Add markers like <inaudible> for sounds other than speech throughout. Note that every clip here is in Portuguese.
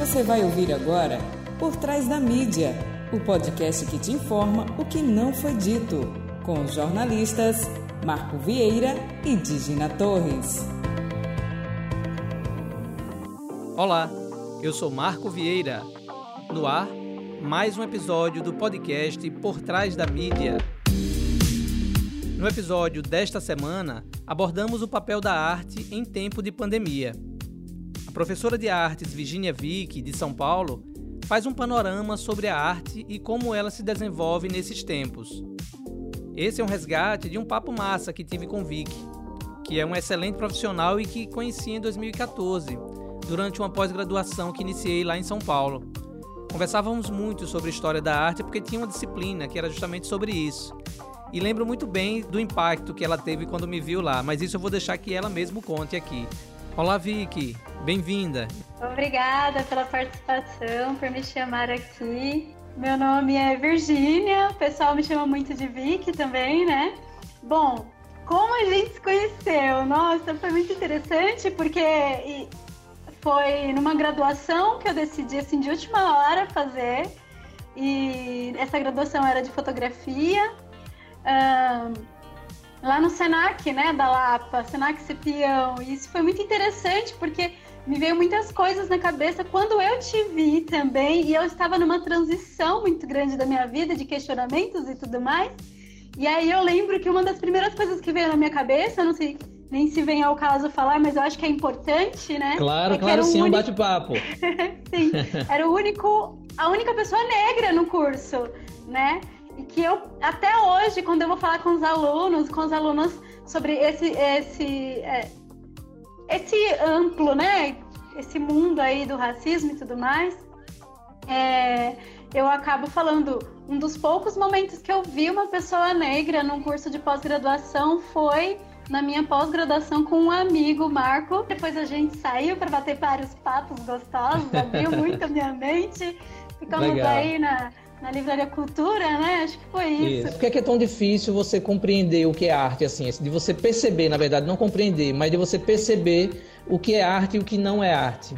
Você vai ouvir agora Por Trás da Mídia, o podcast que te informa o que não foi dito, com os jornalistas Marco Vieira e Digina Torres. Olá, eu sou Marco Vieira. No ar, mais um episódio do podcast Por Trás da Mídia. No episódio desta semana, abordamos o papel da arte em tempo de pandemia. A professora de artes Virginia Vick, de São Paulo, faz um panorama sobre a arte e como ela se desenvolve nesses tempos. Esse é um resgate de um papo massa que tive com Vick, que é um excelente profissional e que conheci em 2014, durante uma pós-graduação que iniciei lá em São Paulo. Conversávamos muito sobre história da arte porque tinha uma disciplina que era justamente sobre isso. E lembro muito bem do impacto que ela teve quando me viu lá, mas isso eu vou deixar que ela mesmo conte aqui. Olá, Vicky, bem-vinda. Obrigada pela participação, por me chamar aqui. Meu nome é Virgínia, o pessoal me chama muito de Vicky também, né? Bom, como a gente se conheceu? Nossa, foi muito interessante porque foi numa graduação que eu decidi assim de última hora fazer. E essa graduação era de fotografia lá no Senac, né, da Lapa, Senac Cepião. E isso foi muito interessante porque me veio muitas coisas na cabeça quando eu te vi também e eu estava numa transição muito grande da minha vida de questionamentos e tudo mais. E aí eu lembro que uma das primeiras coisas que veio na minha cabeça, não sei nem se vem ao caso falar, mas eu acho que é importante, né? Claro, é claro, sim, um único... bate-papo. <laughs> sim, era o único, a única pessoa negra no curso, né? E que eu, até hoje, quando eu vou falar com os alunos, com os alunos sobre esse, esse, é, esse amplo, né? Esse mundo aí do racismo e tudo mais, é, eu acabo falando, um dos poucos momentos que eu vi uma pessoa negra num curso de pós-graduação foi na minha pós-graduação com um amigo, Marco. Depois a gente saiu para bater vários papos gostosos, abriu muito a minha mente. Ficamos Legal. aí na, na Livraria Cultura, né? Acho que foi isso. isso. Por que é, que é tão difícil você compreender o que é arte, assim? De você perceber, na verdade, não compreender, mas de você perceber o que é arte e o que não é arte.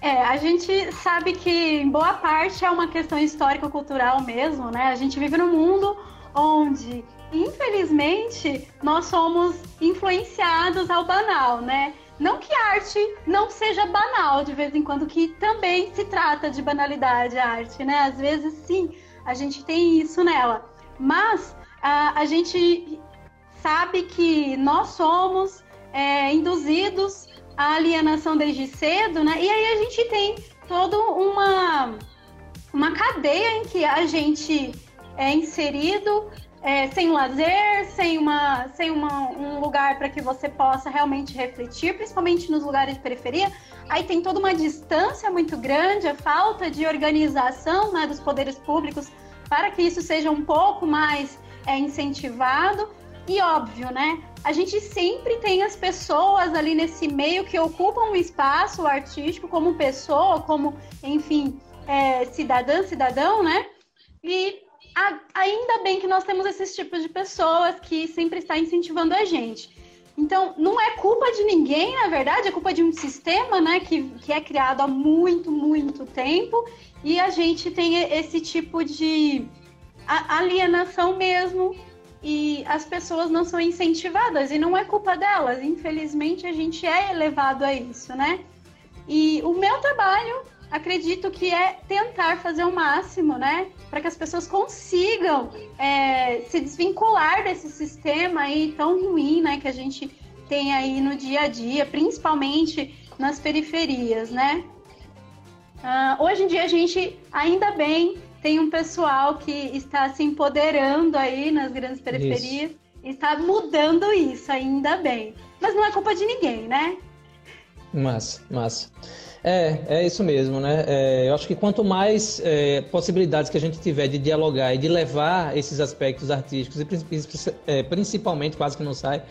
É, a gente sabe que em boa parte é uma questão histórico-cultural mesmo, né? A gente vive num mundo onde, infelizmente, nós somos influenciados ao banal, né? Não que arte não seja banal de vez em quando, que também se trata de banalidade a arte, né? Às vezes sim, a gente tem isso nela. Mas a, a gente sabe que nós somos é, induzidos à alienação desde cedo, né? E aí a gente tem toda uma, uma cadeia em que a gente é inserido é, sem lazer, sem, uma, sem uma, um lugar para que você possa realmente refletir, principalmente nos lugares de periferia. Aí tem toda uma distância muito grande, a falta de organização né, dos poderes públicos para que isso seja um pouco mais é, incentivado. E óbvio, né? A gente sempre tem as pessoas ali nesse meio que ocupam um espaço artístico como pessoa, como, enfim, é, cidadã, cidadão, né? E ainda bem que nós temos esses tipos de pessoas que sempre está incentivando a gente. Então, não é culpa de ninguém, na verdade, é culpa de um sistema, né, que, que é criado há muito, muito tempo, e a gente tem esse tipo de alienação mesmo, e as pessoas não são incentivadas, e não é culpa delas, infelizmente a gente é elevado a isso, né? E o meu trabalho acredito que é tentar fazer o máximo, né? Para que as pessoas consigam é, se desvincular desse sistema aí tão ruim, né? Que a gente tem aí no dia a dia, principalmente nas periferias, né? Uh, hoje em dia a gente, ainda bem, tem um pessoal que está se empoderando aí nas grandes periferias, isso. está mudando isso, ainda bem. Mas não é culpa de ninguém, né? Massa, massa. É, é isso mesmo, né? É, eu acho que quanto mais é, possibilidades que a gente tiver de dialogar e de levar esses aspectos artísticos, e é, principalmente, quase que não sai,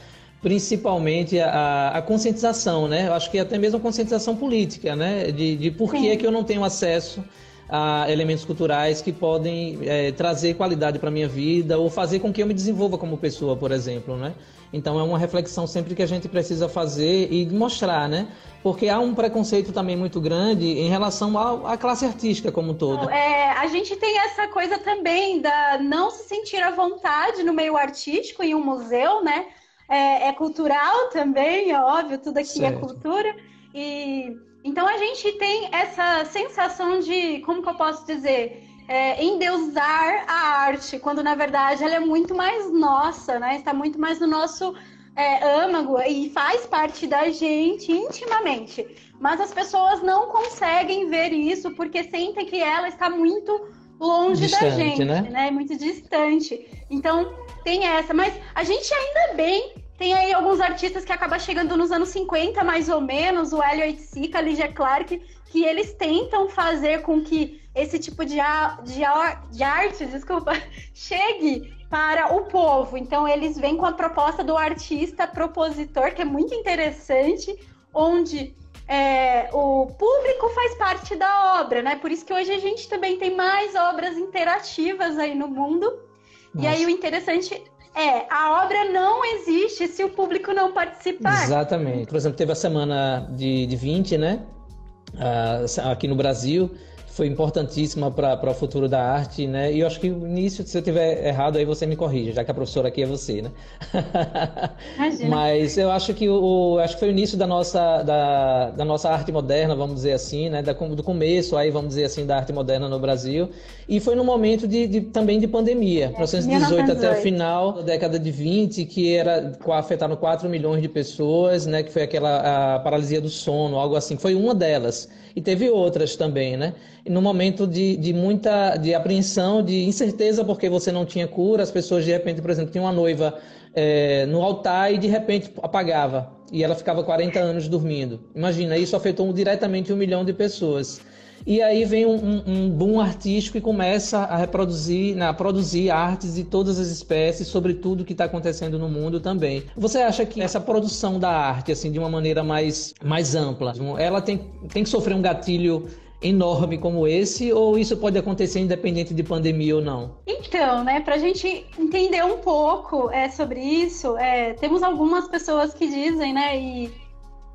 principalmente a, a, conscientização, né? Eu acho que até mesmo a conscientização política, né? De, de por que, é que eu não tenho acesso a elementos culturais que podem é, trazer qualidade para a minha vida ou fazer com que eu me desenvolva como pessoa, por exemplo, né? Então é uma reflexão sempre que a gente precisa fazer e mostrar, né? Porque há um preconceito também muito grande em relação à, classe artística como um todo. É, a gente tem essa coisa também da não se sentir à vontade no meio artístico em um museu, né? É, é cultural também, é óbvio, tudo aqui é certo. é cultura. E então a gente tem essa sensação de, como que eu posso dizer, é, endeusar a arte, quando na verdade ela é muito mais nossa, né? Está muito mais no nosso é, âmago e faz parte da gente intimamente. Mas as pessoas não conseguem ver isso porque sentem que ela está muito longe distante, da gente, né? né? Muito distante. Então tem essa, mas a gente ainda bem tem aí alguns artistas que acabam chegando nos anos 50, mais ou menos, o Elliot Sica, a Ligia Clark, que eles tentam fazer com que esse tipo de, de, de arte, desculpa, <laughs> chegue para o povo. Então eles vêm com a proposta do artista propositor, que é muito interessante, onde é, o público faz parte da obra, né? Por isso que hoje a gente também tem mais obras interativas aí no mundo. Nossa. E aí o interessante é, a obra não existe se o público não participar. Exatamente. Por exemplo, teve a semana de, de 20, né? Uh, aqui no Brasil foi importantíssima para o futuro da arte, né? E eu acho que o início, se eu tiver errado, aí você me corrige, já que a professora aqui é você, né? Imagina. <laughs> Mas eu acho que o acho que foi o início da nossa da, da nossa arte moderna, vamos dizer assim, né? Da, do começo aí, vamos dizer assim, da arte moderna no Brasil. E foi no momento de, de também de pandemia, é, 1918 até o final da década de 20, que era afetaram 4 milhões de pessoas, né? Que foi aquela a paralisia do sono, algo assim. Foi uma delas e teve outras também, né? E no momento de, de muita de apreensão, de incerteza, porque você não tinha cura, as pessoas de repente, por exemplo, tinham uma noiva é, no altar e de repente apagava e ela ficava 40 anos dormindo. Imagina, isso afetou diretamente um milhão de pessoas. E aí vem um, um, boom artístico e começa a reproduzir, né, a produzir artes de todas as espécies sobre tudo que está acontecendo no mundo também. Você acha que essa produção da arte, assim, de uma maneira mais, mais ampla, ela tem, tem que sofrer um gatilho enorme como esse, ou isso pode acontecer independente de pandemia ou não? Então, né, para a gente entender um pouco é, sobre isso, é, temos algumas pessoas que dizem, né, e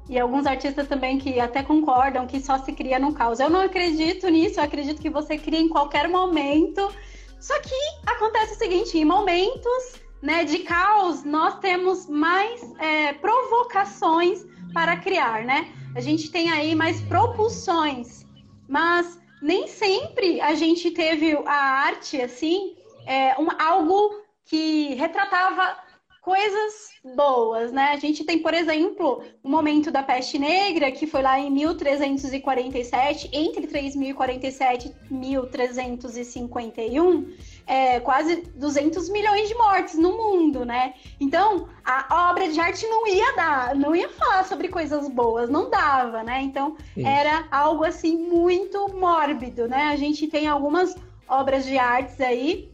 e alguns artistas também que até concordam que só se cria no caos. Eu não acredito nisso, eu acredito que você cria em qualquer momento. Só que acontece o seguinte: em momentos né, de caos, nós temos mais é, provocações para criar, né? A gente tem aí mais propulsões, mas nem sempre a gente teve a arte assim, é, um, algo que retratava coisas boas, né? A gente tem, por exemplo, o momento da peste negra, que foi lá em 1347, entre 3047 e 1351, é, quase 200 milhões de mortes no mundo, né? Então, a obra de arte não ia dar, não ia falar sobre coisas boas, não dava, né? Então, Isso. era algo assim muito mórbido, né? A gente tem algumas obras de artes aí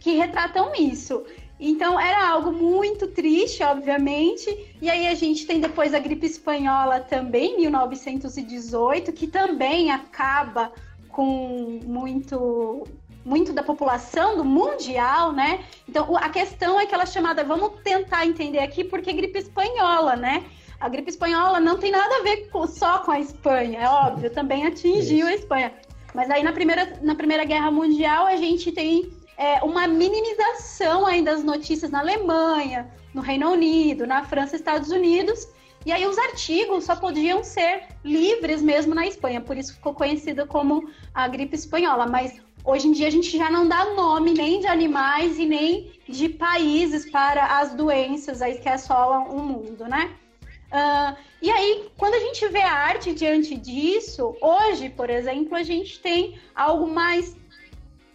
que retratam isso. Então era algo muito triste, obviamente. E aí a gente tem depois a gripe espanhola também, 1918, que também acaba com muito muito da população do mundial, né? Então a questão é que ela é chamada, vamos tentar entender aqui porque gripe espanhola, né? A gripe espanhola não tem nada a ver com, só com a Espanha, é óbvio, também atingiu a Espanha. Mas aí na primeira, na primeira Guerra Mundial a gente tem é, uma minimização ainda das notícias na Alemanha, no Reino Unido, na França Estados Unidos. E aí os artigos só podiam ser livres mesmo na Espanha, por isso ficou conhecida como a gripe espanhola. Mas hoje em dia a gente já não dá nome nem de animais e nem de países para as doenças aí que assolam o mundo, né? Uh, e aí, quando a gente vê a arte diante disso, hoje, por exemplo, a gente tem algo mais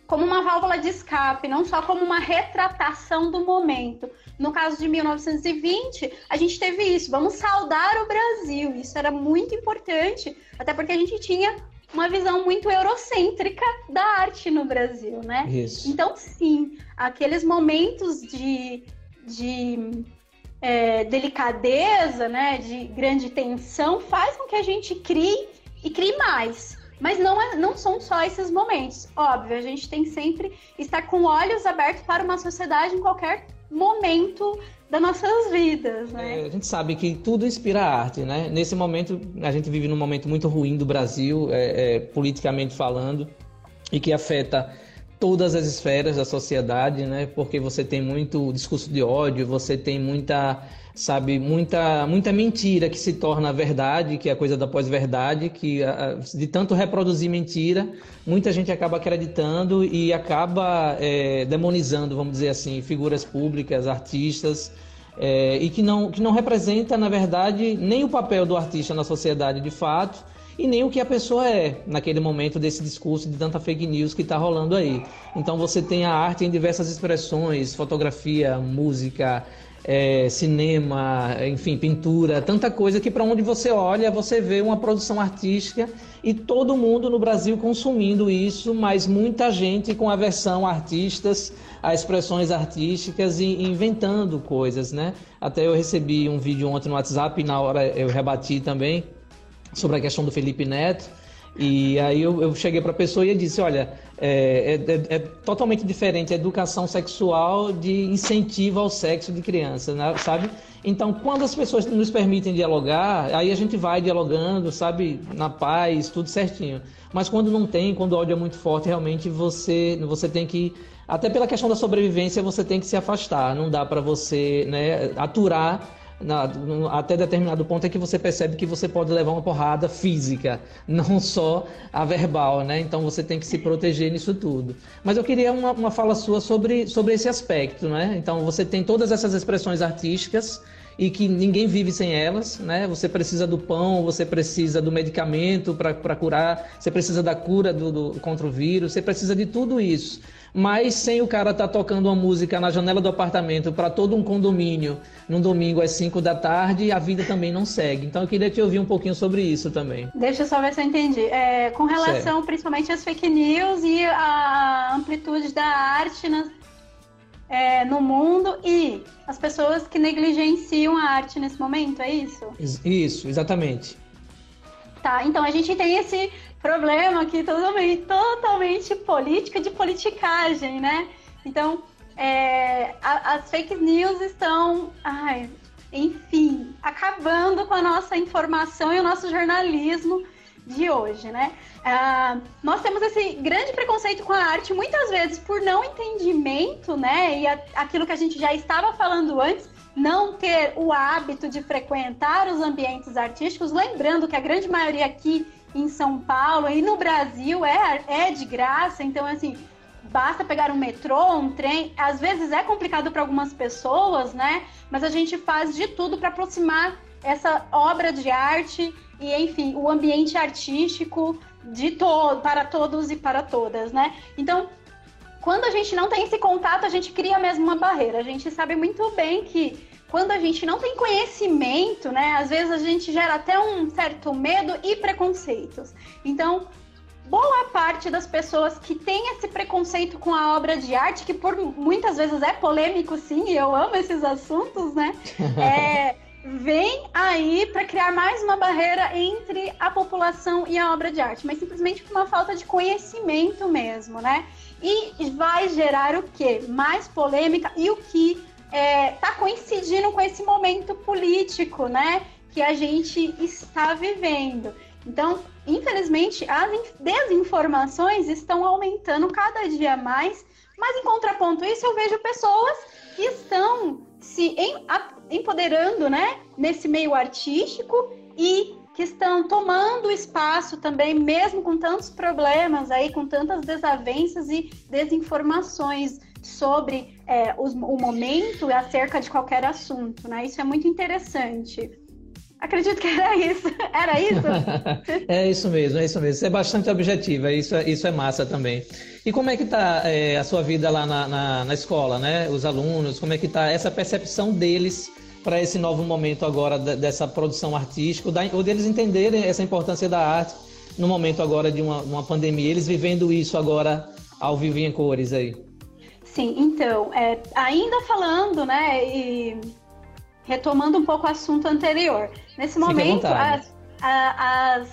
como uma válvula de escape, não só como uma retratação do momento. No caso de 1920, a gente teve isso, vamos saudar o Brasil. Isso era muito importante, até porque a gente tinha uma visão muito eurocêntrica da arte no Brasil, né? Isso. Então, sim, aqueles momentos de, de é, delicadeza, né, de grande tensão, faz com que a gente crie e crie mais. Mas não, é, não são só esses momentos. Óbvio, a gente tem sempre estar com olhos abertos para uma sociedade em qualquer momento das nossas vidas, né? É, a gente sabe que tudo inspira arte, né? Nesse momento, a gente vive num momento muito ruim do Brasil, é, é, politicamente falando, e que afeta todas as esferas da sociedade, né? Porque você tem muito discurso de ódio, você tem muita, sabe, muita, muita mentira que se torna verdade, que é a coisa da pós-verdade, que de tanto reproduzir mentira, muita gente acaba acreditando e acaba é, demonizando, vamos dizer assim, figuras públicas, artistas, é, e que não, que não representa, na verdade, nem o papel do artista na sociedade de fato, e nem o que a pessoa é naquele momento desse discurso de tanta fake news que está rolando aí. Então você tem a arte em diversas expressões, fotografia, música, é, cinema, enfim, pintura, tanta coisa que para onde você olha você vê uma produção artística e todo mundo no Brasil consumindo isso, mas muita gente com aversão a artistas, a expressões artísticas e inventando coisas, né? Até eu recebi um vídeo ontem no WhatsApp e na hora eu rebati também sobre a questão do Felipe Neto. E aí eu, eu cheguei para a pessoa e disse, olha, é, é, é, totalmente diferente a educação sexual de incentivo ao sexo de criança, né, sabe? Então, quando as pessoas nos permitem dialogar, aí a gente vai dialogando, sabe, na paz, tudo certinho. Mas quando não tem, quando o ódio é muito forte, realmente você, você tem que, até pela questão da sobrevivência, você tem que se afastar. Não dá para você né, aturar na, até determinado ponto é que você percebe que você pode levar uma porrada física, <laughs> não só a verbal, né? Então você tem que se proteger nisso tudo. Mas eu queria uma, uma fala sua sobre, sobre esse aspecto, né? Então você tem todas essas expressões artísticas e que ninguém vive sem elas, né? Você precisa do pão, você precisa do medicamento para curar, você precisa da cura do, do, contra o vírus, você precisa de tudo isso. Mas sem o cara estar tá tocando uma música na janela do apartamento para todo um condomínio num domingo às 5 da tarde, a vida também não segue. Então eu queria te ouvir um pouquinho sobre isso também. Deixa eu só ver se eu entendi. É, com relação certo. principalmente às fake news e a amplitude da arte nas, é, no mundo e as pessoas que negligenciam a arte nesse momento, é isso? Isso, exatamente. Tá, então a gente tem esse problema aqui totalmente, totalmente política de politicagem, né? Então, é, a, as fake news estão, ai, enfim, acabando com a nossa informação e o nosso jornalismo de hoje, né? Uh, nós temos esse grande preconceito com a arte, muitas vezes por não entendimento, né? E a, aquilo que a gente já estava falando antes, não ter o hábito de frequentar os ambientes artísticos, lembrando que a grande maioria aqui em São Paulo e no Brasil é, é de graça, então assim, basta pegar um metrô, um trem. Às vezes é complicado para algumas pessoas, né? Mas a gente faz de tudo para aproximar essa obra de arte e, enfim, o ambiente artístico de todo, para todos e para todas, né? Então, quando a gente não tem esse contato, a gente cria mesmo uma barreira. A gente sabe muito bem que quando a gente não tem conhecimento, né, às vezes a gente gera até um certo medo e preconceitos. Então, boa parte das pessoas que tem esse preconceito com a obra de arte, que por muitas vezes é polêmico, sim, e eu amo esses assuntos, né? <laughs> É, vem aí para criar mais uma barreira entre a população e a obra de arte, mas simplesmente por uma falta de conhecimento mesmo, né? E vai gerar o quê? Mais polêmica e o que está é, tá coincidindo com esse momento político, né? Que a gente está vivendo. Então, infelizmente, as desinformações estão aumentando cada dia mais, mas em contraponto a isso, eu vejo pessoas que estão se empoderando, né, nesse meio artístico e que estão tomando espaço também, mesmo com tantos problemas aí, com tantas desavenças e desinformações sobre é, os, o momento acerca de qualquer assunto, né? Isso é muito interessante. Acredito que era isso. <laughs> Era isso? <laughs> é isso mesmo, é isso mesmo. Isso é bastante objetivo, isso é, isso é massa também. E como é que está é, a sua vida lá na, na, na, escola, né? Os alunos, como é que está essa percepção deles para esse novo momento agora dessa produção artística, ou deles entenderem essa importância da arte no momento agora de uma, uma pandemia, eles vivendo isso agora ao vivo em cores aí? Sim, então, é, ainda falando, né, e retomando um pouco o assunto anterior. Nesse momento, as, a, as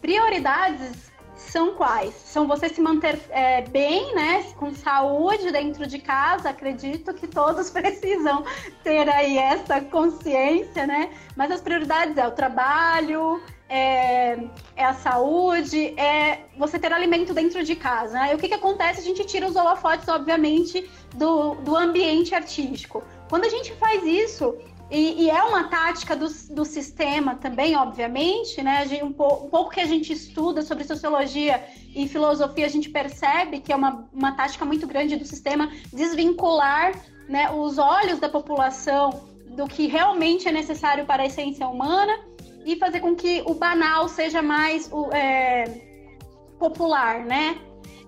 prioridades são quais? São você se manter é, bem, né, com saúde dentro de casa. Acredito que todos <laughs> precisam ter aí essa consciência, né? Mas as prioridades é o trabalho, é, é, a saúde, é você ter alimento dentro de casa. Né? E o que, que acontece? A gente tira os holofotes, obviamente, do, do ambiente artístico. Quando a gente faz isso, e, e, é uma tática do, do sistema também, obviamente, né? Gente, um, po, um, pouco que a gente estuda sobre sociologia e filosofia, a gente percebe que é uma, uma tática muito grande do sistema desvincular né, os olhos da população do que realmente é necessário para a essência humana e fazer com que o banal seja mais é, popular, né?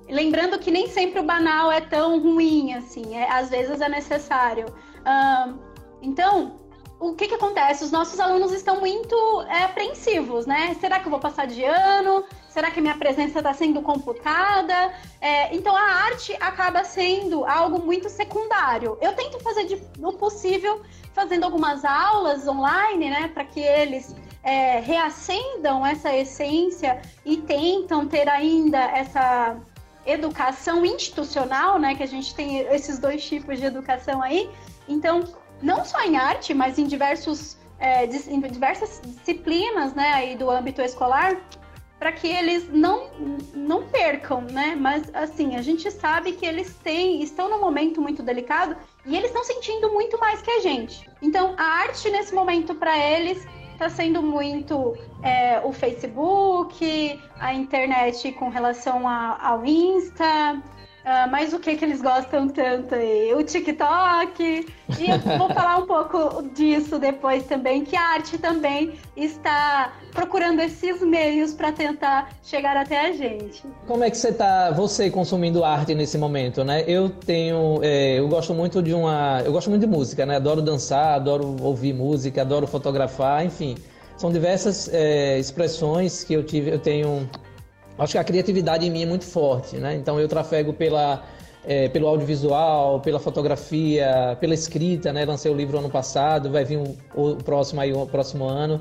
Lembrando que nem sempre o banal é tão ruim assim, é, às vezes é necessário. Um, então, o que, que acontece? Os nossos alunos estão muito é, apreensivos, né? Será que eu vou passar de ano? Será que minha presença está sendo computada? É, então a arte acaba sendo algo muito secundário. Eu tento fazer o possível fazendo algumas aulas online, né, para que eles é, reacendam essa essência e tentam ter ainda essa educação institucional, né, que a gente tem esses dois tipos de educação aí. Então, não só em arte, mas em diversos é, em diversas disciplinas, né, aí do âmbito escolar, para que eles não não percam, né? Mas assim, a gente sabe que eles têm estão num momento muito delicado e eles estão sentindo muito mais que a gente. Então, a arte nesse momento para eles está sendo muito é, o Facebook, a internet com relação a, ao Insta, Uh, mas o que que eles gostam tanto aí? O TikTok. E eu vou <laughs> falar um pouco disso depois também, que a arte também está procurando esses meios para tentar chegar até a gente. Como é que você está, você consumindo arte nesse momento, né? Eu tenho, é, eu gosto muito de uma, eu gosto muito de música, né? Adoro dançar, adoro ouvir música, adoro fotografar, enfim, são diversas é, expressões que eu tive, eu tenho acho que a criatividade em mim é muito forte, né? Então eu trafego pela, é, pelo audiovisual, pela fotografia, pela escrita, né? Lancei o livro ano passado, vai vir o, o próximo aí, o próximo ano.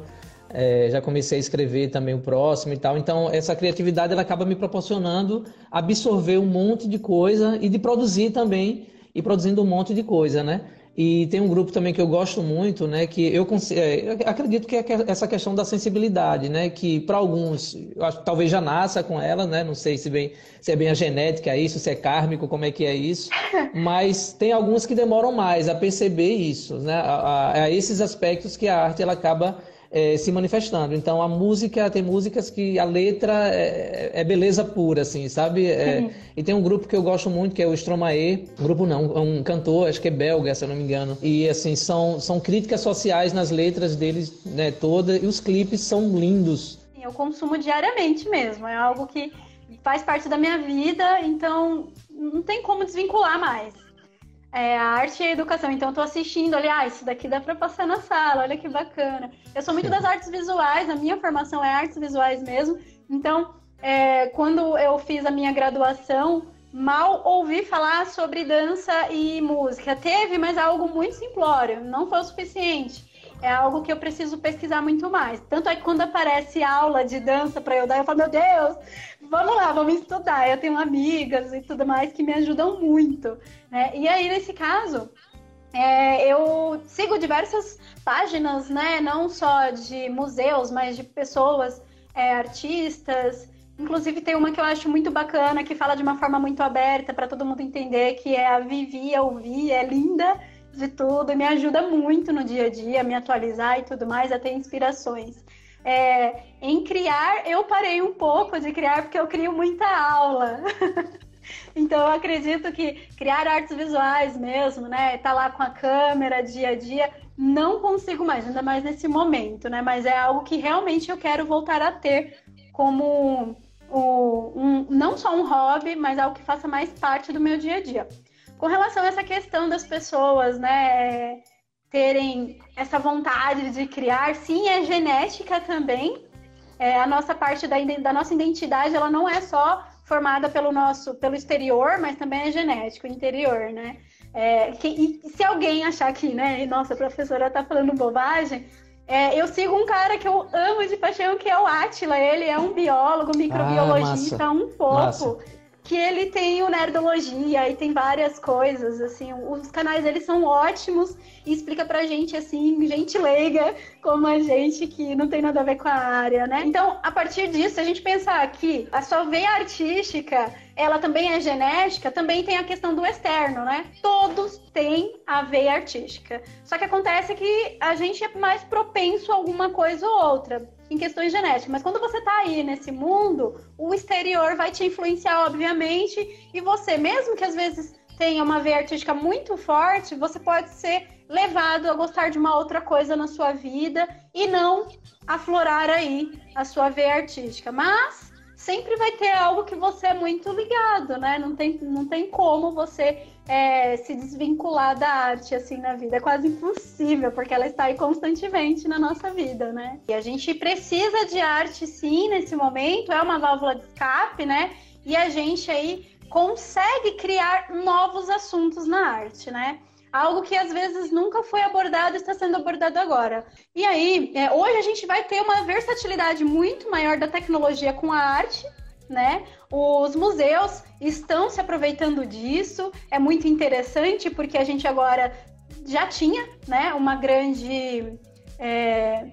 É, já comecei a escrever também o próximo e tal. Então, essa criatividade ela acaba me proporcionando absorver um monte de coisa e de produzir também, e produzindo um monte de coisa, né? E tem um grupo também que eu gosto muito, né? Que eu, é, eu acredito que é essa questão da sensibilidade, né? Que para alguns, eu acho que talvez já nasça com ela, né? Não sei se, bem, se é bem a genética é isso, se é kármico, como é que é isso. <laughs> Mas tem alguns que demoram mais a perceber isso, né? A, a, a esses aspectos que a arte ela acaba é, se manifestando. Então a música tem músicas que a letra é, é beleza pura, assim, sabe? É, e tem um grupo que eu gosto muito que é o Stromae, grupo não, é um cantor, acho que é belga, se eu não me engano. E assim são são críticas sociais nas letras deles, né? Toda e os clipes são lindos. Eu consumo diariamente mesmo, é algo que faz parte da minha vida, então não tem como desvincular mais é, a arte e a educação. Então, eu tô assistindo, olha, ah, isso daqui dá para passar na sala, olha que bacana. Eu sou muito das artes visuais, a minha formação é artes visuais mesmo. Então, é, quando eu fiz a minha graduação, mal ouvi falar sobre dança e música. Teve, mas é algo muito simplório, não foi o suficiente. É algo que eu preciso pesquisar muito mais. Tanto é que quando aparece aula de dança para eu dar, eu falo, meu Deus, vamos lá, vamos estudar. Eu tenho amigas e tudo mais que me ajudam muito. Né? E aí, nesse caso, é, eu sigo diversas páginas, né? Não só de museus, mas de pessoas, é, artistas. Inclusive tem uma que eu acho muito bacana, que fala de uma forma muito aberta para todo mundo entender, que é a Vivi, a Ouvi, é linda de tudo, me ajuda muito no dia a dia, me atualizar e tudo mais, a ter inspirações. É, em criar, eu parei um pouco de criar porque eu crio muita aula. <laughs> então eu acredito que criar artes visuais mesmo, né? Tá lá com a câmera dia a dia, não consigo mais, ainda mais nesse momento, né? Mas é algo que realmente eu quero voltar a ter como um, um, não só um hobby, mas algo que faça mais parte do meu dia a dia. Com relação a essa questão das pessoas, né? Terem essa vontade de criar. Sim, é genética também. É, a nossa parte da, da nossa identidade, ela não é só formada pelo nosso, pelo exterior, mas também é genético, interior, né? É, que, e se alguém achar que, né, nossa, a professora está falando bobagem, É, eu sigo um cara que eu amo de paixão, que é o Atila. Ele é um biólogo, microbiologista, ah, um fofo. Massa que ele tem o Nerdologia e tem várias coisas, assim, os canais eles são ótimos e explica pra gente, assim, gente leiga, como a gente que não tem nada a ver com a área, né? Então, a partir disso, a gente pensar que a sua veia artística, ela também é genética, também tem a questão do externo, né? Todos têm a veia artística. Só que acontece que a gente é mais propenso a alguma coisa ou outra em questões genéticas. Mas quando você está aí nesse mundo, o exterior vai te influenciar, obviamente, e você, mesmo que às vezes tenha uma veia artística muito forte, você pode ser levado a gostar de uma outra coisa na sua vida e não aflorar aí a sua veia artística. Mas sempre vai ter algo que você é muito ligado, né? Não tem, não tem como você é, se desvincular da arte assim na vida. É quase impossível, porque ela está aí constantemente na nossa vida, né? E a gente precisa de arte sim nesse momento, é uma válvula de escape, né? E a gente aí consegue criar novos assuntos na arte, né? Algo que às vezes nunca foi abordado está sendo abordado agora. E aí, é, hoje a gente vai ter uma versatilidade muito maior da tecnologia com a arte, né? Os museus estão se aproveitando disso, é muito interessante porque a gente agora já tinha, né, uma grande é,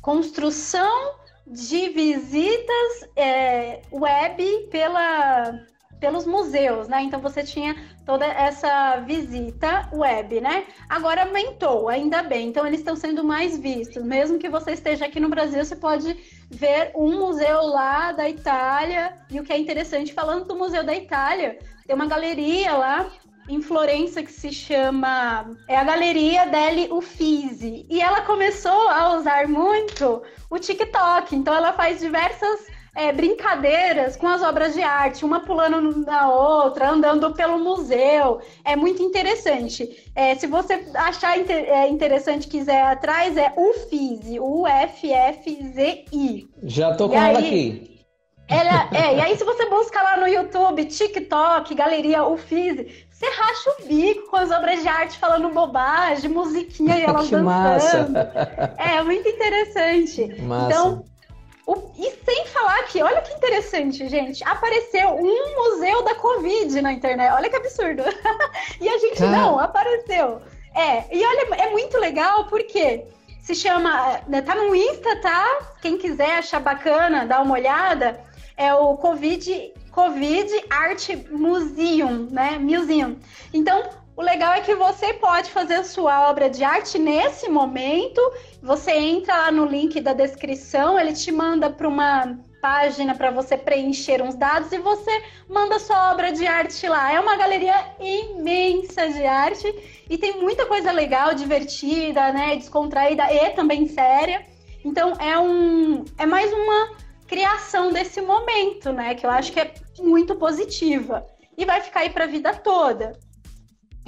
construção de visitas é, web pela pelos museus, né? Então você tinha toda essa visita web, né? Agora aumentou, ainda bem. Então eles estão sendo mais vistos. Mesmo que você esteja aqui no Brasil, você pode ver um museu lá da Itália. E o que é interessante, falando do Museu da Itália, tem uma galeria lá em Florença que se chama é a Galeria delle Uffizi. E ela começou a usar muito o TikTok. Então ela faz diversas é, brincadeiras com as obras de arte, uma pulando na outra, andando pelo museu. É muito interessante. É, se você achar inter é, interessante quiser atrás, é UFFIZI, U-F-F-Z-I. Já tô com e ela aí, aqui. Ela, é, e aí se você busca lá no YouTube, TikTok, Galeria UFFIZI, você racha o bico com as obras de arte falando bobagem, musiquinha e <laughs> elas que dançando. Massa. É muito interessante. <laughs> Massa. Então, o, e sem falar que, olha que interessante, gente, apareceu um museu da Covid na internet. Olha que absurdo. <laughs> e a gente não, apareceu. É, e olha, é muito legal porque se chama, né, tá no Insta, tá? Quem quiser achar bacana, dá uma olhada. É o Covid, Covid Art Museum, né? Museum. Então, o legal é que você pode fazer sua obra de arte nesse momento. Você entra lá no link da descrição, ele te manda para uma página para você preencher uns dados e você manda sua obra de arte lá. É uma galeria imensa de arte e tem muita coisa legal, divertida, né, descontraída e também séria. Então é um é mais uma criação desse momento, né, que eu acho que é muito positiva e vai ficar aí para a vida toda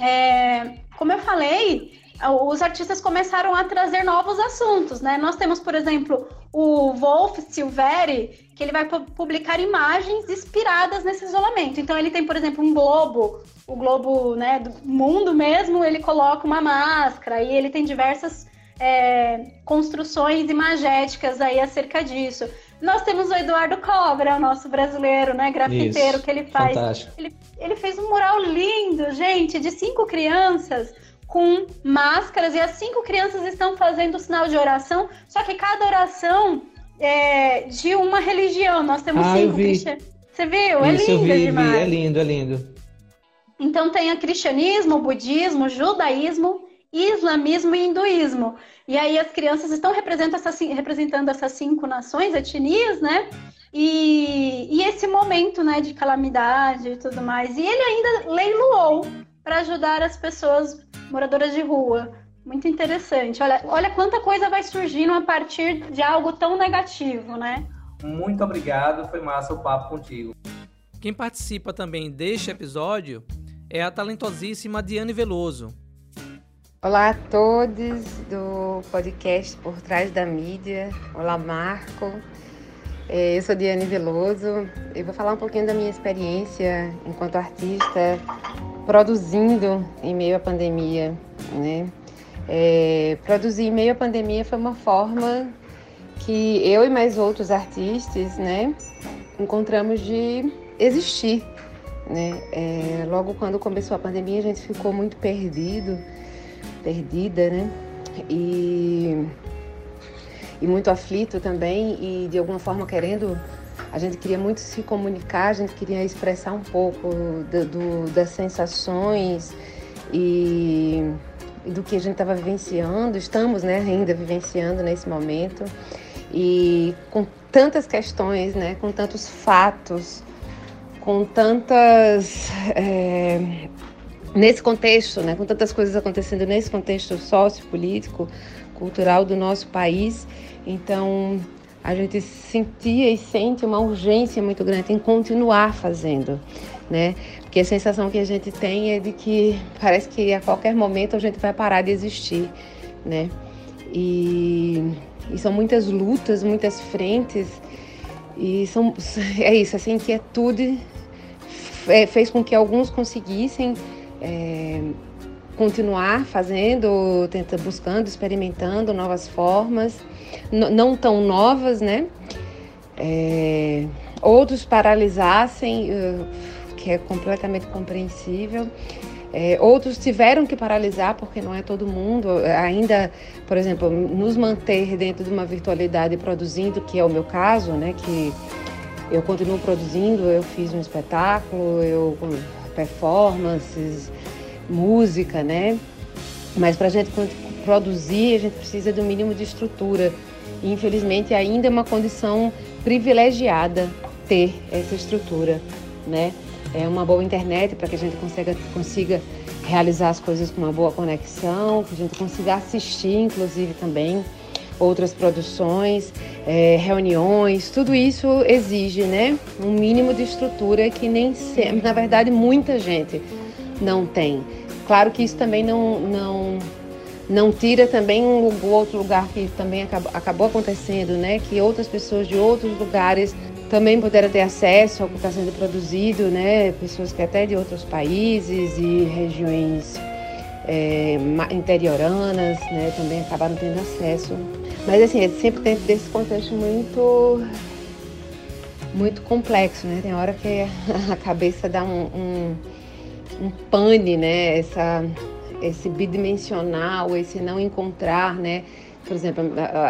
é, como eu falei, os artistas começaram a trazer novos assuntos, né? Nós temos, por exemplo, o Wolf Silveri, que ele vai publicar imagens inspiradas nesse isolamento. Então ele tem, por exemplo, um globo, o globo né, do mundo mesmo, ele coloca uma máscara e ele tem diversas é, construções imagéticas aí acerca disso. Nós temos o Eduardo Cobra, o nosso brasileiro, né, grafiteiro, Isso, que ele faz. Ele, ele fez um mural lindo, gente, de cinco crianças com máscaras e as cinco crianças estão fazendo o sinal de oração, só que cada oração é de uma religião. Nós temos ah, cinco cristianos. Você viu? É Isso, lindo vi, demais. Vi. É lindo, é lindo. Então tem o cristianismo, o budismo, o judaísmo, islamismo e hinduísmo. E aí as crianças estão representando essas, representando essas cinco nações, etnias, né? E, e esse momento né, de calamidade e tudo mais. E ele ainda leiloou para ajudar as pessoas moradoras de rua. Muito interessante. Olha, olha quanta coisa vai surgindo a partir de algo tão negativo, né? Muito obrigado, foi massa o papo contigo. Quem participa também deste episódio é a talentosíssima Diane Veloso, Olá a todos do podcast Por Trás da Mídia. Olá, Marco. É, eu sou Diane Veloso. Eu vou falar um pouquinho da minha experiência enquanto artista produzindo em meio à pandemia, né? É, produzir em meio à pandemia foi uma forma que eu e mais outros artistas, né, encontramos de existir, né? É, logo quando começou a pandemia, a gente ficou muito perdido, perdida, né? E, e muito aflito também e de alguma forma querendo a gente queria muito se comunicar, a gente queria expressar um pouco do, do, das sensações e, do que a gente estava vivenciando, estamos né, ainda vivenciando nesse momento. E com tantas questões, né, com tantos fatos, com tantas. É, nesse contexto, né, com tantas coisas acontecendo nesse contexto sociopolítico, cultural do nosso país. Então, a gente sentia e sente uma urgência muito grande em continuar fazendo, né? Porque a sensação que a gente tem é de que parece que a qualquer momento a gente vai parar de existir, né? E, e são muitas lutas, muitas frentes, e são, <laughs> é isso, essa inquietude fez com que alguns conseguissem é, continuar fazendo, tentando, buscando, experimentando novas formas, não tão novas, né? É, outros paralisassem, uh, que é completamente compreensível. É, outros tiveram que paralisar, porque não é todo mundo. Ainda, por exemplo, nos manter dentro de uma virtualidade produzindo, que é o meu caso, né? Que eu continuo produzindo, eu fiz um espetáculo, eu performances, música, né? Mas para a gente produzir, a gente precisa do mínimo de estrutura. E, infelizmente, ainda é uma condição privilegiada ter essa estrutura, né? É uma boa internet para que a gente consiga, consiga realizar as coisas com uma boa conexão, que a gente consiga assistir, inclusive, também outras produções, é, reuniões, tudo isso exige, né? Um mínimo de estrutura que nem na verdade, muita gente não tem. Claro que isso também não, não, não tira também um outro lugar que também acabou, acabou acontecendo, né? Que outras pessoas de outros lugares também puderam ter acesso ao que está sendo produzido, né? Pessoas que até de outros países e regiões é, interioranas, né? Também acabaram tendo acesso. Mas assim, é sempre dentro desse contexto muito muito complexo, né? Tem hora que <laughs> a cabeça dá um, um um pane, né? Essa, esse bidimensional, esse não encontrar, né? Por exemplo,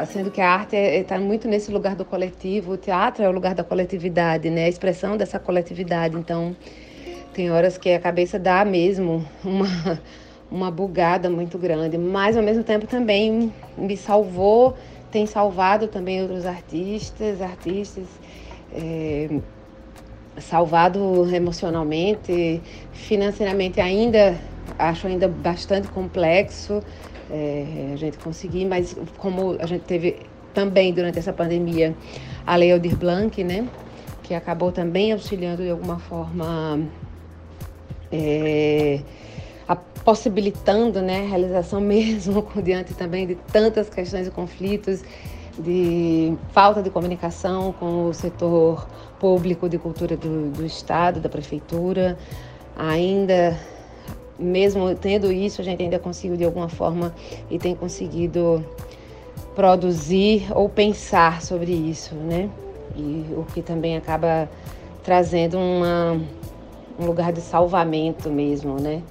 sendo que a arte está é, muito nesse lugar do coletivo, o teatro é o lugar da coletividade, né? A expressão dessa coletividade. Então, tem horas que a cabeça dá mesmo uma, uma bugada muito grande, mas ao mesmo tempo também me salvou, tem salvado também outros artistas, artistas. É, salvado emocionalmente, financeiramente ainda acho ainda bastante complexo é, a gente conseguir, mas como a gente teve também durante essa pandemia a Lei Aldir Blanc, né, que acabou também auxiliando de alguma forma, é, possibilitando né, a realização <laughs> mesmo diante também de tantas questões e conflitos de falta de comunicação com o setor público de cultura do, do Estado, da Prefeitura. Ainda, mesmo tendo isso, a gente ainda conseguiu de alguma forma e tem conseguido produzir ou pensar sobre isso, né? E o que também acaba trazendo uma, um lugar de salvamento mesmo, né?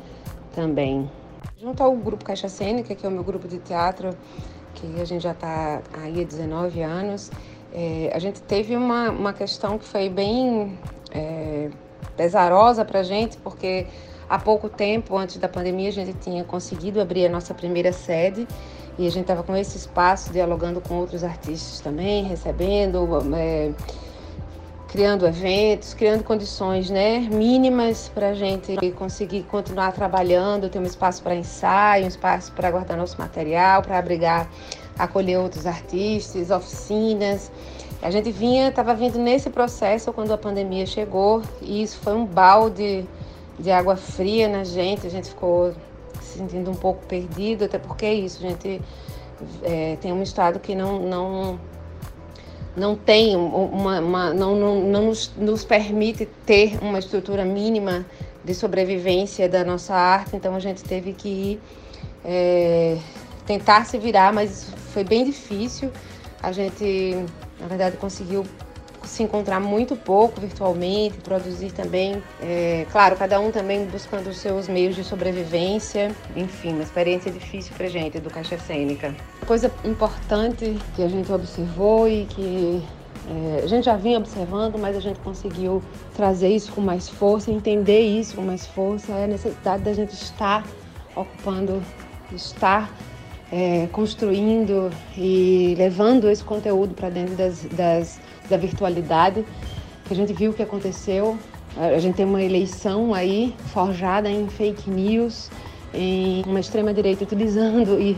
Também. Junto ao grupo Caixa Cênica, que é o meu grupo de teatro, que a gente já está aí há 19 anos, é, a gente teve uma, uma questão que foi bem é, pesarosa para a gente, porque há pouco tempo, antes da pandemia, a gente tinha conseguido abrir a nossa primeira sede e a gente estava com esse espaço dialogando com outros artistas também, recebendo, é, criando eventos, criando condições né, mínimas para a gente conseguir continuar trabalhando, ter um espaço para ensaio, um espaço para guardar nosso material, para abrigar, acolher outros artistas, oficinas. A gente vinha, estava vindo nesse processo quando a pandemia chegou e isso foi um balde de água fria na gente, a gente ficou se sentindo um pouco perdido, até porque é isso, a gente é, tem um estado que não, não não tem uma, uma não, não, não nos, nos, permite ter uma estrutura mínima de sobrevivência da nossa arte, então a gente teve que é, tentar se virar, mas foi bem difícil. A gente, na verdade, conseguiu se encontrar muito pouco virtualmente, produzir também, é, claro, cada um também buscando os seus meios de sobrevivência, enfim, uma experiência difícil para gente do Caixa Cênica. Coisa importante que a gente observou e que é, a gente já vinha observando, mas a gente conseguiu trazer isso com mais força, entender isso com mais força, é a necessidade da gente estar ocupando, estar é, construindo e levando esse conteúdo para dentro das, das, da virtualidade, que a gente viu o que aconteceu. A gente tem uma eleição aí forjada em fake news, em uma extrema-direita utilizando, e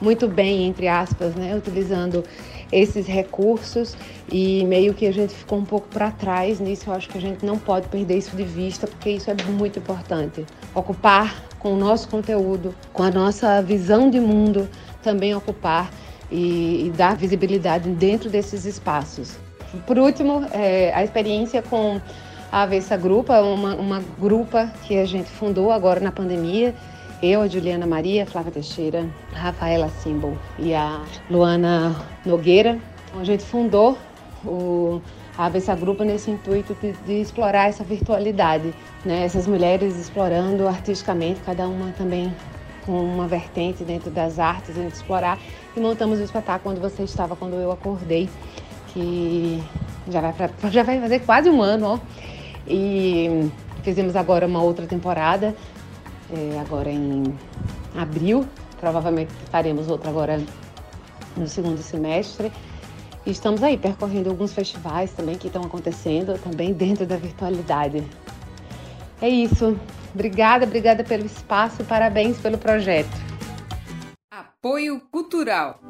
muito bem, entre aspas, né, utilizando esses recursos e meio que a gente ficou um pouco para trás nisso. Eu acho que a gente não pode perder isso de vista, porque isso é muito importante. Ocupar com o nosso conteúdo, com a nossa visão de mundo, também ocupar e, e dar visibilidade dentro desses espaços. Por último, é, a experiência com a Avessa Grupa, uma, uma grupa que a gente fundou agora na pandemia. Eu, a Juliana Maria, Flávia Teixeira, Rafaela Simbol e a Luana Nogueira. Então, a gente fundou o, a Avessa Grupo nesse intuito de, de, explorar essa virtualidade, né? essas mulheres explorando artisticamente, cada uma também com uma vertente dentro das artes, a gente explorar. E montamos o espetáculo onde você estava quando eu acordei, que já vai, pra, <laughs> já vai fazer quase um ano, ó. E fizemos agora uma outra temporada, é, agora em abril. Provavelmente faremos outra agora no segundo semestre. E estamos aí percorrendo alguns festivais também que estão acontecendo também dentro da virtualidade. É isso. Obrigada, obrigada pelo espaço, parabéns pelo projeto. Apoio Cultural.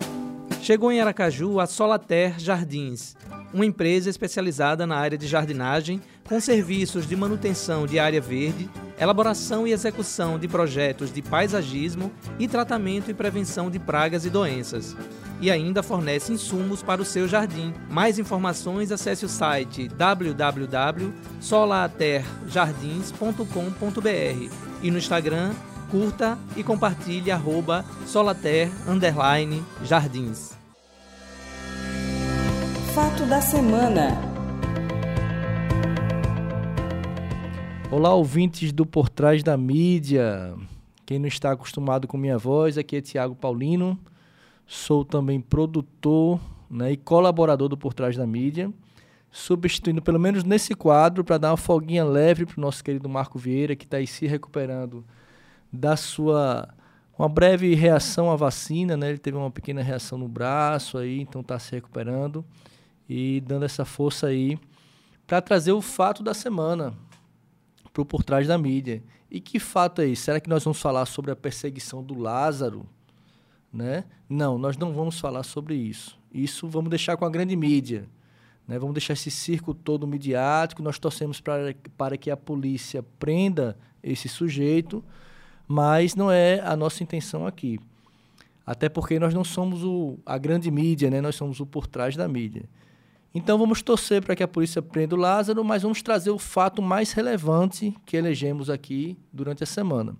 Chegou em Aracaju a Solater Jardins, uma empresa especializada na área de jardinagem, com serviços de manutenção de área verde, elaboração e execução de projetos de paisagismo e tratamento e prevenção de pragas e doenças. E ainda fornece insumos para o seu jardim. Mais informações, acesse o site www.solaterjardins.com.br e no Instagram curta e compartilhe arroba solater jardins. Fato da semana. Olá, ouvintes do Por Trás da Mídia. Quem não está acostumado com minha voz, aqui é Tiago Paulino. Sou também produtor né, e colaborador do Por Trás da Mídia, substituindo pelo menos nesse quadro para dar uma folguinha leve para o nosso querido Marco Vieira, que está aí se recuperando da sua uma breve reação à vacina, né? Ele teve uma pequena reação no braço aí, então está se recuperando e dando essa força aí para trazer o fato da semana para por trás da mídia. E que fato é esse? Será que nós vamos falar sobre a perseguição do Lázaro? Né? Não, nós não vamos falar sobre isso. Isso vamos deixar com a grande mídia. Né? Vamos deixar esse circo todo midiático. Nós torcemos para, para que a polícia prenda esse sujeito mas não é a nossa intenção aqui. Até porque nós não somos o, a grande mídia, né? nós somos o por trás da mídia. Então vamos torcer para que a polícia prenda o Lázaro, mas vamos trazer o fato mais relevante que elegemos aqui durante a semana.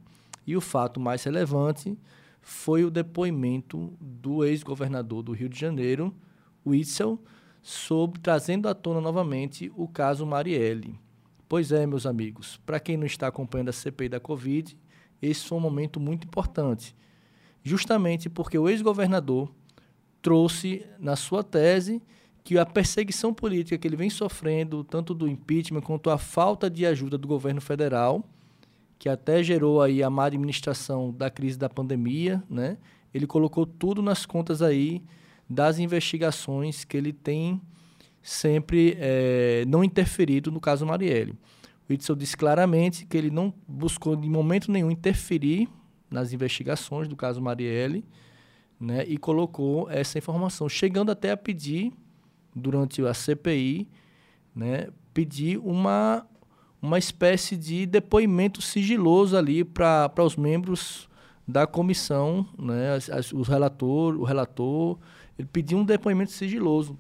E o fato mais relevante foi o depoimento do ex-governador do Rio de Janeiro, Witzel, sobre trazendo à tona novamente o caso Marielle. Pois é, meus amigos, para quem não está acompanhando a CPI da Covid, esse foi um momento muito importante, justamente porque o ex-governador trouxe na sua tese que a perseguição política que ele vem sofrendo, tanto do impeachment quanto a falta de ajuda do governo federal, que até gerou aí a má administração da crise da pandemia, né? Ele colocou tudo nas contas aí das investigações que ele tem sempre é, não interferido no caso Marielle. O Itzel disse claramente que ele não buscou de momento nenhum interferir nas investigações do caso Marielle, né, e colocou essa informação, chegando até a pedir, durante a CPI, né, pedir uma, uma espécie de depoimento sigiloso ali para os membros da comissão, né, as, as, os relator, o relator, ele pediu um depoimento sigiloso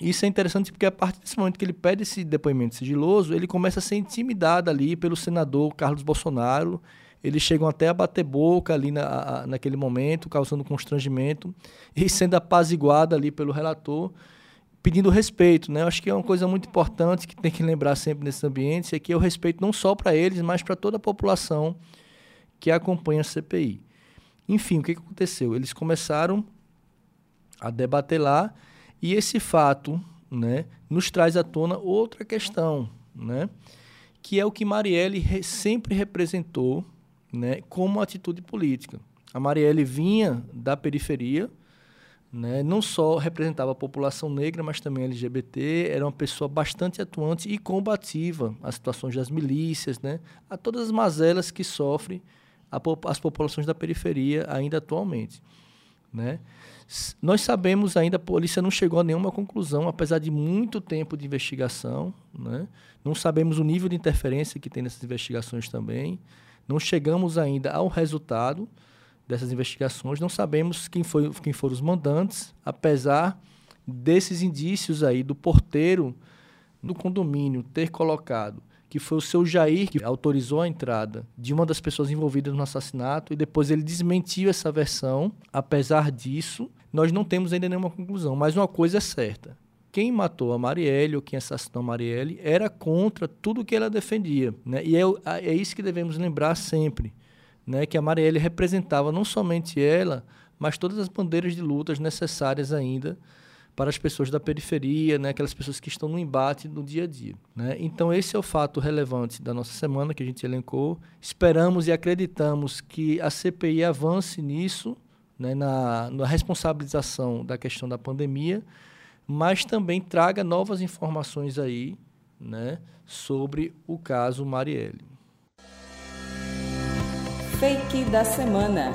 isso é interessante porque a partir desse momento que ele pede esse depoimento sigiloso, ele começa a ser intimidado ali pelo senador Carlos Bolsonaro. eles chegam até a bater boca ali na, naquele momento, causando constrangimento e sendo apaziguada ali pelo relator, pedindo respeito, né? Eu acho que é uma coisa muito importante que tem que lembrar sempre nesses ambientes é que o respeito não só para eles, mas para toda a população que acompanha a CPI. Enfim, o que aconteceu? Eles começaram a debater lá e esse fato, né, nos traz à tona outra questão, né? Que é o que Marielle re sempre representou né, como atitude política. A Marielle vinha da periferia, né, não só representava a população negra, mas também LGBT, era uma pessoa bastante atuante e combativa às situações das milícias, né, a todas as mazelas que sofrem as populações da periferia ainda atualmente. Né? Nós sabemos ainda, a polícia não chegou a nenhuma conclusão, apesar de muito tempo de investigação. Né? Não sabemos o nível de interferência que tem nessas investigações também. Não chegamos ainda ao resultado dessas investigações, não sabemos quem, foi, quem foram os mandantes, apesar desses indícios aí do porteiro do condomínio ter colocado que foi o seu Jair que autorizou a entrada de uma das pessoas envolvidas no assassinato e depois ele desmentiu essa versão. Apesar disso, nós não temos ainda nenhuma conclusão, mas uma coisa é certa quem matou a Marielle ou quem assassinou a Marielle era contra tudo que ela defendia. Né? E é, é isso que devemos lembrar sempre, né? que a Marielle representava não somente ela, mas todas as bandeiras de lutas necessárias ainda para as pessoas da periferia, né? aquelas pessoas que estão no embate no dia a dia. Né? Então, esse é o fato relevante da nossa semana que a gente elencou. Esperamos e acreditamos que a CPI avance nisso, né? na, na responsabilização da questão da pandemia mas também traga novas informações aí, né, sobre o caso Marielle. Fake da semana.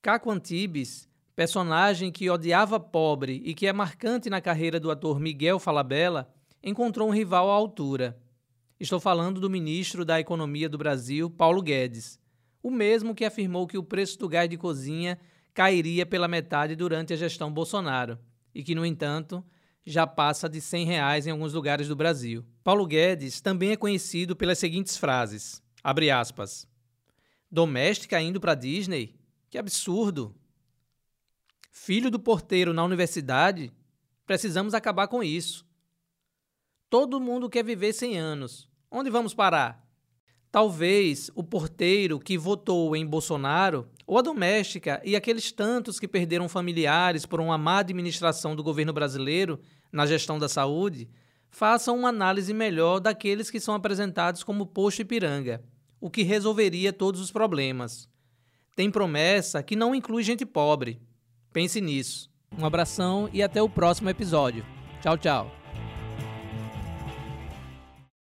Caco Antibes, personagem que odiava pobre e que é marcante na carreira do ator Miguel Falabella, encontrou um rival à altura. Estou falando do ministro da Economia do Brasil, Paulo Guedes, o mesmo que afirmou que o preço do gás de cozinha cairia pela metade durante a gestão Bolsonaro e que, no entanto, já passa de 100 reais em alguns lugares do Brasil. Paulo Guedes também é conhecido pelas seguintes frases, abre aspas, doméstica indo para Disney? Que absurdo! Filho do porteiro na universidade? Precisamos acabar com isso. Todo mundo quer viver 100 anos. Onde vamos parar? Talvez o porteiro que votou em Bolsonaro, ou a doméstica e aqueles tantos que perderam familiares por uma má administração do governo brasileiro na gestão da saúde, façam uma análise melhor daqueles que são apresentados como posto Ipiranga, o que resolveria todos os problemas. Tem promessa que não inclui gente pobre. Pense nisso. Um abração e até o próximo episódio. Tchau, tchau.